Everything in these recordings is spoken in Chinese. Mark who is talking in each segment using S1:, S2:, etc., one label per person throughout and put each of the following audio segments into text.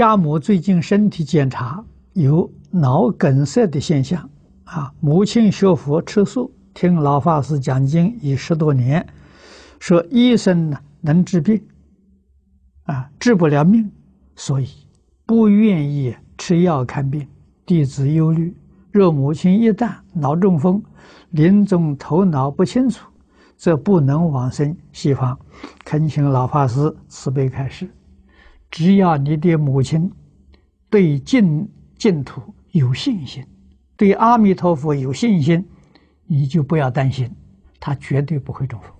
S1: 家母最近身体检查有脑梗塞的现象，啊，母亲学佛吃素，听老法师讲经已十多年，说医生呢能治病，啊，治不了命，所以不愿意吃药看病。弟子忧虑，若母亲一旦脑中风，临终头脑不清楚，则不能往生西方。恳请老法师慈悲开示。只要你的母亲对净净土有信心，对阿弥陀佛有信心，你就不要担心，他绝对不会中风。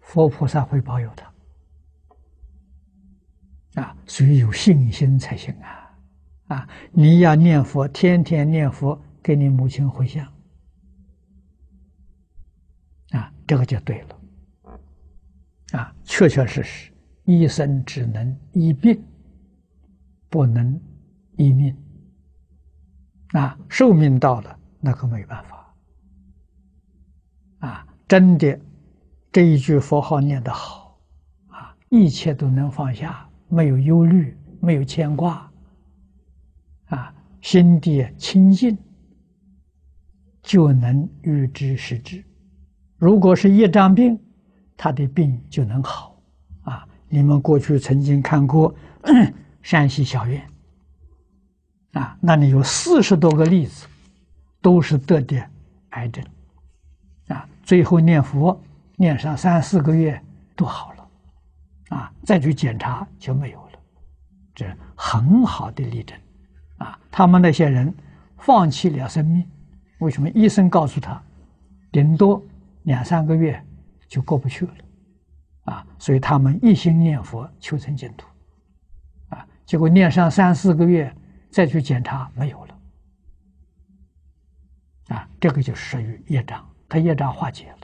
S1: 佛菩萨会保佑他啊，所以有信心才行啊。啊！你要念佛，天天念佛，给你母亲回向，啊，这个就对了。啊，确确实实，医生只能医病，不能医命。啊，寿命到了，那可没办法。啊，真的，这一句佛号念得好，啊，一切都能放下，没有忧虑，没有牵挂。啊，心地清净，就能预知时至。如果是业障病，他的病就能好。你们过去曾经看过 山西小院，啊，那里有四十多个例子，都是得的癌症，啊，最后念佛念上三四个月都好了，啊，再去检查就没有了，这很好的例证。啊，他们那些人放弃了生命，为什么？医生告诉他，顶多两三个月就过不去了，啊，所以他们一心念佛求成净土，啊，结果念上三四个月再去检查没有了，啊，这个就属于业障，他业障化解了。